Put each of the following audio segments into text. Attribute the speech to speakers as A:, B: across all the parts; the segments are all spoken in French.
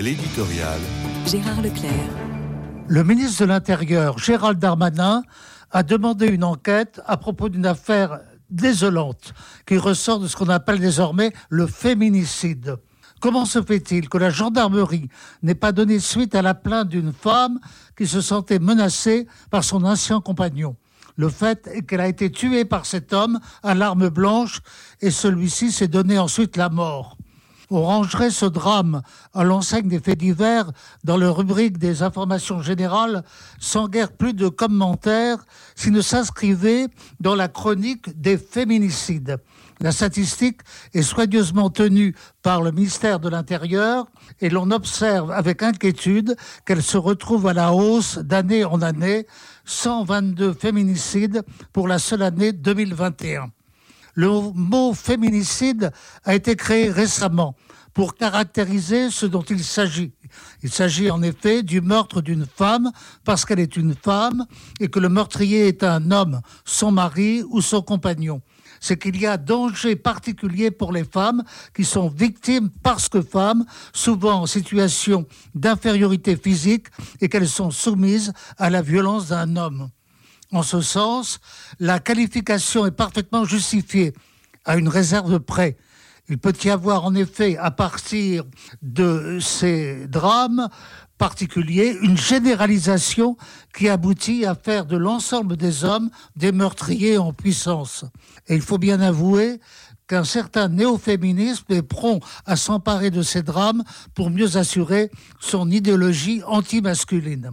A: L'éditorial.
B: Gérard Leclerc.
C: Le ministre de l'Intérieur, Gérald Darmanin, a demandé une enquête à propos d'une affaire désolante qui ressort de ce qu'on appelle désormais le féminicide. Comment se fait-il que la gendarmerie n'ait pas donné suite à la plainte d'une femme qui se sentait menacée par son ancien compagnon? Le fait est qu'elle a été tuée par cet homme à l'arme blanche et celui-ci s'est donné ensuite la mort. On rangerait ce drame à l'enseigne des faits divers dans le rubrique des informations générales sans guère plus de commentaires s'il ne s'inscrivait dans la chronique des féminicides. La statistique est soigneusement tenue par le ministère de l'Intérieur et l'on observe avec inquiétude qu'elle se retrouve à la hausse d'année en année, 122 féminicides pour la seule année 2021. Le mot féminicide a été créé récemment pour caractériser ce dont il s'agit. Il s'agit en effet du meurtre d'une femme parce qu'elle est une femme et que le meurtrier est un homme, son mari ou son compagnon. C'est qu'il y a danger particulier pour les femmes qui sont victimes parce que femmes, souvent en situation d'infériorité physique et qu'elles sont soumises à la violence d'un homme. En ce sens, la qualification est parfaitement justifiée, à une réserve près. Il peut y avoir en effet, à partir de ces drames particuliers, une généralisation qui aboutit à faire de l'ensemble des hommes des meurtriers en puissance. Et il faut bien avouer qu'un certain néo-féminisme est prompt à s'emparer de ces drames pour mieux assurer son idéologie anti-masculine.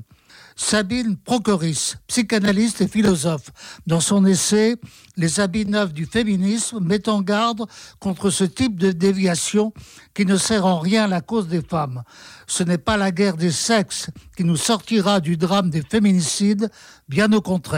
C: Sabine Procoris, psychanalyste et philosophe, dans son essai Les habits neufs du féminisme, met en garde contre ce type de déviation qui ne sert en rien à la cause des femmes. Ce n'est pas la guerre des sexes qui nous sortira du drame des féminicides, bien au contraire.